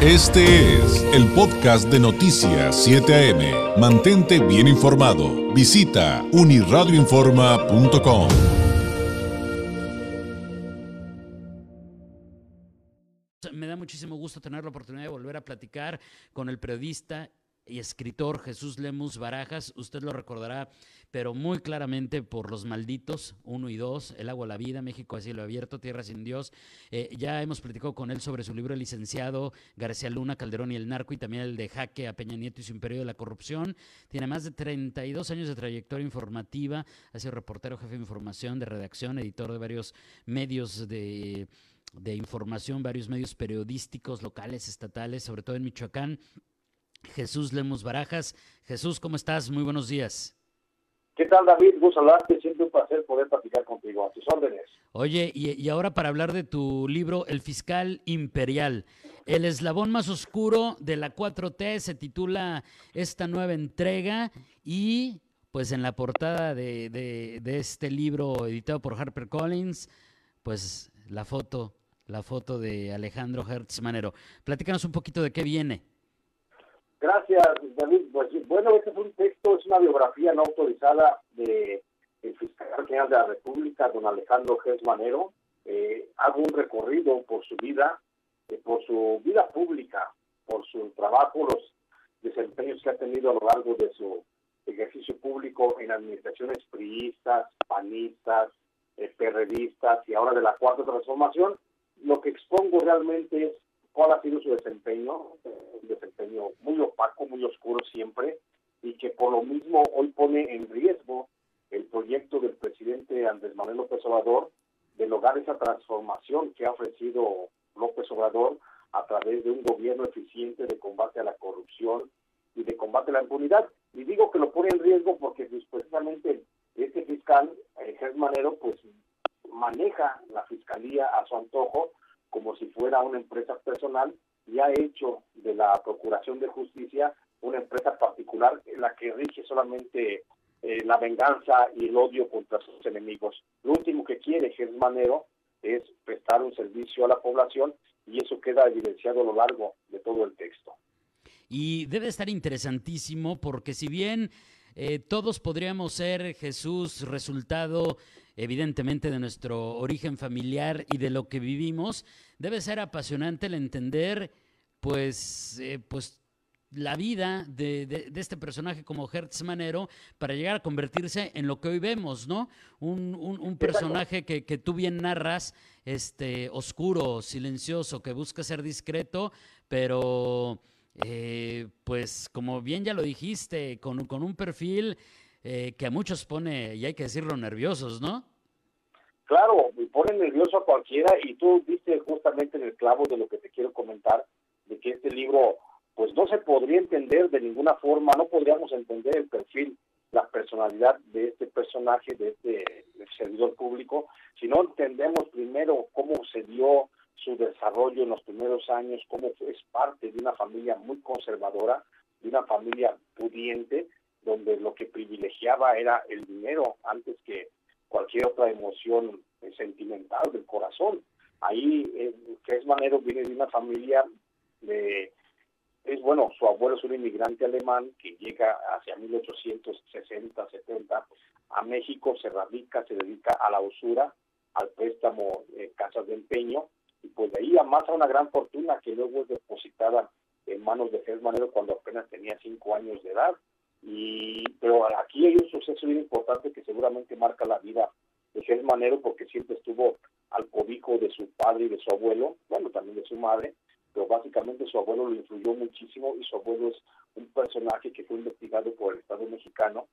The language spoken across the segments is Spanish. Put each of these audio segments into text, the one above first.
Este es el podcast de Noticias 7 AM. Mantente bien informado. Visita uniradioinforma.com. Me da muchísimo gusto tener la oportunidad de volver a platicar con el periodista y escritor Jesús Lemus Barajas. Usted lo recordará, pero muy claramente por Los Malditos, uno y dos, El agua, la vida, México a cielo abierto, Tierra sin Dios. Eh, ya hemos platicado con él sobre su libro El licenciado García Luna, Calderón y el narco, y también el de Jaque a Peña Nieto y su imperio de la corrupción. Tiene más de 32 años de trayectoria informativa, ha sido reportero, jefe de información, de redacción, editor de varios medios de información, varios medios periodísticos locales, estatales, sobre todo en Michoacán. Jesús Lemos Barajas. Jesús, ¿cómo estás? Muy buenos días. ¿Qué tal, David? Gusto hablarte. Siempre un placer poder platicar contigo. A tus órdenes. Oye, y, y, ahora para hablar de tu libro, El Fiscal Imperial. El eslabón más oscuro de la 4T se titula esta nueva entrega y pues en la portada de, de, de este libro editado por HarperCollins, pues la foto, la foto de Alejandro Hertz Manero. Platícanos un poquito de qué viene. Gracias, David. Pues, bueno, este es un texto, es una biografía no autorizada de fiscal general de la República, don Alejandro Gers Manero. Eh, hago un recorrido por su vida, eh, por su vida pública, por su trabajo, los desempeños que ha tenido a lo largo de su ejercicio público en administraciones priistas, panistas, eh, perredistas y ahora de la cuarta transformación. Lo que expongo realmente es cuál ha sido su desempeño, un desempeño muy opaco, muy oscuro siempre, y que por lo mismo hoy pone en riesgo el proyecto del presidente Andrés Manuel López Obrador de lograr esa transformación que ha ofrecido López Obrador a través de un gobierno eficiente de combate a la corrupción y de combate a la impunidad. Y digo que lo pone en riesgo porque pues, precisamente este fiscal, eh, Gers Manero, pues maneja la fiscalía a su antojo como si fuera una empresa personal y ha hecho de la Procuración de Justicia una empresa particular en la que rige solamente eh, la venganza y el odio contra sus enemigos. Lo último que quiere Gers Manero es prestar un servicio a la población y eso queda evidenciado a lo largo de todo el texto. Y debe estar interesantísimo porque si bien eh, todos podríamos ser, Jesús, resultado evidentemente de nuestro origen familiar y de lo que vivimos, debe ser apasionante el entender, pues, eh, pues la vida de, de, de, este personaje como Hertz Manero para llegar a convertirse en lo que hoy vemos, ¿no? Un, un, un personaje que, que, tú bien narras, este, oscuro, silencioso, que busca ser discreto, pero eh, pues como bien ya lo dijiste, con, con un perfil eh, que a muchos pone, y hay que decirlo, nerviosos, ¿no? Claro, pone nervioso a cualquiera y tú viste justamente en el clavo de lo que te quiero comentar, de que este libro pues no se podría entender de ninguna forma, no podríamos entender el perfil, la personalidad de este personaje, de este servidor público, si no entendemos primero cómo se dio su desarrollo en los primeros años, cómo es parte de una familia muy conservadora, de una familia pudiente, donde lo que privilegiaba era el dinero antes que cualquier otra emoción eh, sentimental del corazón. Ahí, eh, Manero viene de una familia de, es bueno, su abuelo es un inmigrante alemán que llega hacia 1860, 70 a México, se radica, se dedica a la usura, al préstamo de casas de empeño, y pues de ahí amasa una gran fortuna que luego es depositada en manos de Gers Manero cuando apenas tenía cinco años de edad. Y, pero aquí hay un suceso bien importante que seguramente marca la vida de Gers Manero porque siempre estuvo al cobijo de su padre y de su abuelo, bueno, también de su madre, pero básicamente su abuelo lo influyó muchísimo y su abuelo es un personaje que fue investigado por el Estado mexicano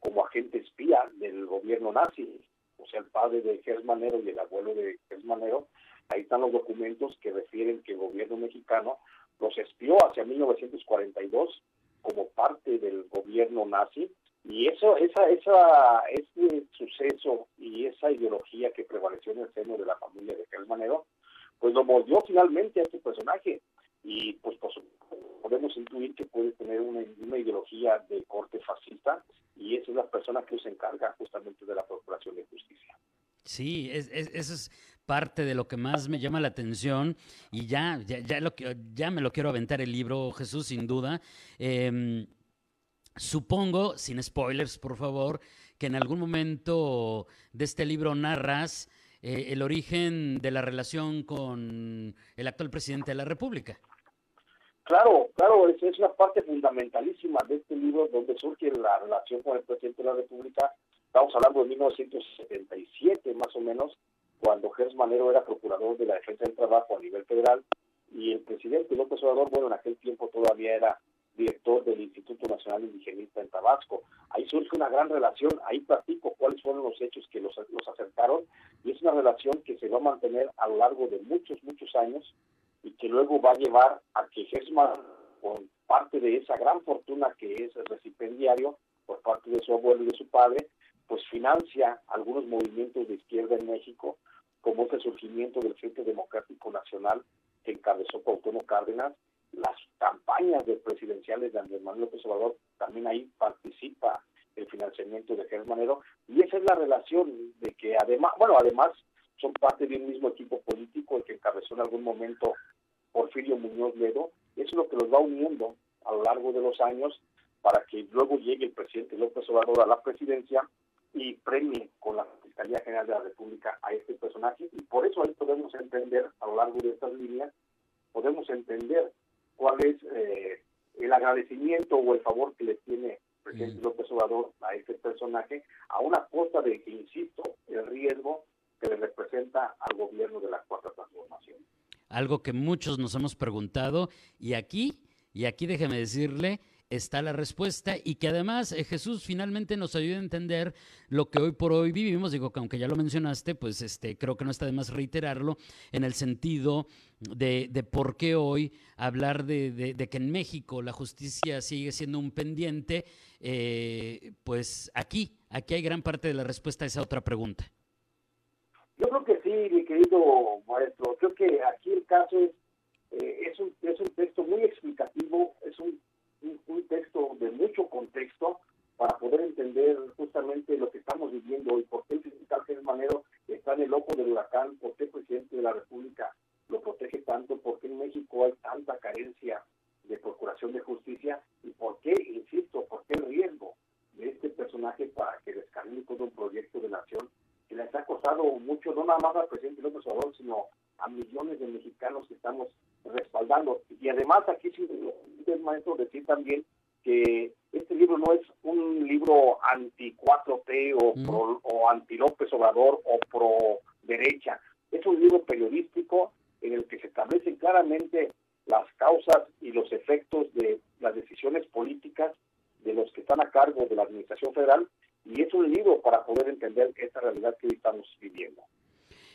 como agente espía del gobierno nazi, o sea, el padre de Gers Manero y el abuelo de Gers Manero, ahí están los documentos que refieren que el gobierno mexicano los espió hacia 1942 como parte del gobierno nazi y eso esa esa ese suceso y esa ideología que prevaleció en el seno de la familia de Gers Manero pues lo volvió finalmente a este personaje y pues, pues podemos intuir que puede tener una, una, ideología de corte fascista y esa es la persona que se encarga justamente de la procuración de justicia. Sí, es, es, eso es parte de lo que más me llama la atención y ya, ya, ya, lo, ya me lo quiero aventar el libro, Jesús, sin duda. Em, supongo, sin spoilers, por favor, que en algún momento de este libro narras eh, el origen de la relación con el actual presidente de la República. Claro, claro, es, es una parte fundamentalísima de este libro donde surge la relación con el presidente de la República. Estamos hablando de 1977 más o menos, cuando Gers Manero era procurador de la defensa del trabajo a nivel federal y el presidente López Obrador, bueno, en aquel tiempo todavía era director del Instituto Nacional Indigenista en Tabasco. Ahí surge una gran relación, ahí platico cuáles fueron los hechos que los, los acercaron y es una relación que se va a mantener a lo largo de muchos, muchos años y que luego va a llevar a que Gesma, con parte de esa gran fortuna que es el recipendiario por parte de su abuelo y de su padre, pues financia algunos movimientos de izquierda en México, como es el surgimiento del Frente Democrático Nacional que encabezó Cuauhtémoc Cárdenas, las campañas de presidenciales de Andrés Manuel López Obrador, también ahí participa el financiamiento de Germán Manero, y esa es la relación de que además, bueno, además son parte de un mismo equipo político, el que encabezó en algún momento Porfirio Muñoz Ledo, eso es lo que los va uniendo a lo largo de los años para que luego llegue el presidente López Obrador a la presidencia y premie con la Fiscalía General de la República a este personaje y por eso ahí podemos entender a lo largo de estas líneas, podemos entender cuál es eh, el agradecimiento o el favor que le tiene el presidente mm. López Obrador a este personaje a una costa de, insisto, el riesgo que le representa al gobierno de la Cuarta Transformación. Algo que muchos nos hemos preguntado y aquí, y aquí déjeme decirle, está la respuesta y que además eh, Jesús finalmente nos ayuda a entender lo que hoy por hoy vivimos. Digo que aunque ya lo mencionaste, pues este, creo que no está de más reiterarlo en el sentido de, de por qué hoy hablar de, de, que en México la justicia sigue siendo un pendiente, eh, pues aquí, aquí hay gran parte de la respuesta a esa otra pregunta. Yo creo que sí, mi querido maestro. Creo que aquí el caso es, eh, es, un, es un texto muy explicativo, es un un, texto de mucho contexto para poder entender justamente lo que estamos viviendo hoy, por qué el fiscal Jesús Manero está en el ojo del huracán, por qué el presidente de la República lo protege tanto, por qué en México hay tanta carencia de procuración de justicia y por qué, insisto, por qué el riesgo de este personaje para que descargue todo un proyecto de nación que mucho, no nada más al presidente López Obrador, sino a millones de mexicanos que estamos respaldando. Y además aquí sí es maestro decir también que este libro no es un libro anti 4T o, o anti López Obrador o pro derecha. Es un libro periodístico en el que se establecen claramente las causas y los efectos de las decisiones políticas de los que están a cargo de la Administración Federal y es un libro para poder entender esta realidad que hoy estamos viviendo.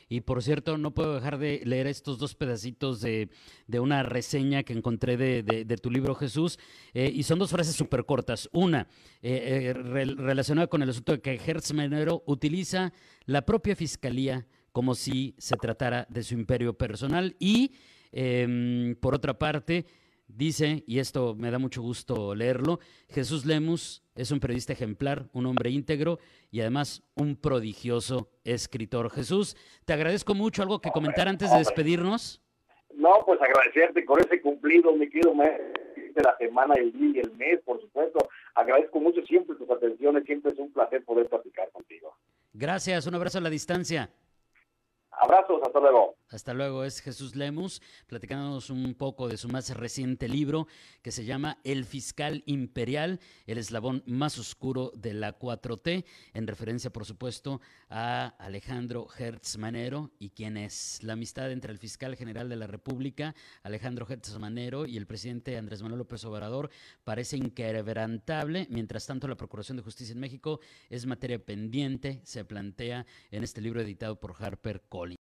Y por cierto, no puedo dejar de leer estos dos pedacitos de, una reseña que encontré de, tu libro, Jesús. Eh, y son dos frases súper cortas. Una, eh, eh, relacionada con el asunto de que Hertz Menero utiliza la propia fiscalía como si se tratara de su imperio personal. Y, em, por otra parte, Dice, y esto me da mucho gusto leerlo, Jesús Lemus es un periodista ejemplar, un hombre íntegro y además un prodigioso escritor. Jesús, te agradezco mucho. ¿Algo que comentar antes de despedirnos? No, pues agradecerte con ese cumplido, mi querido mes de la semana, el día y el mes, por supuesto. Agradezco mucho siempre tus atenciones, siempre es un placer poder platicar contigo. Gracias, un abrazo a la distancia. Abrazos, hasta luego. Hasta luego, es Jesús Lemus, platicándonos un poco de su más reciente libro que se llama El Fiscal Imperial, el eslabón más oscuro de la 4T, en referencia, por supuesto, a Alejandro Hertz Manero y quien es la amistad entre el fiscal general de la República, Alejandro Hertz Manero, y el presidente Andrés Manuel López Obrador parece inquebrantable. Mientras tanto, la Procuración de Justicia en México es materia pendiente, se plantea en este libro editado por Harper Collins.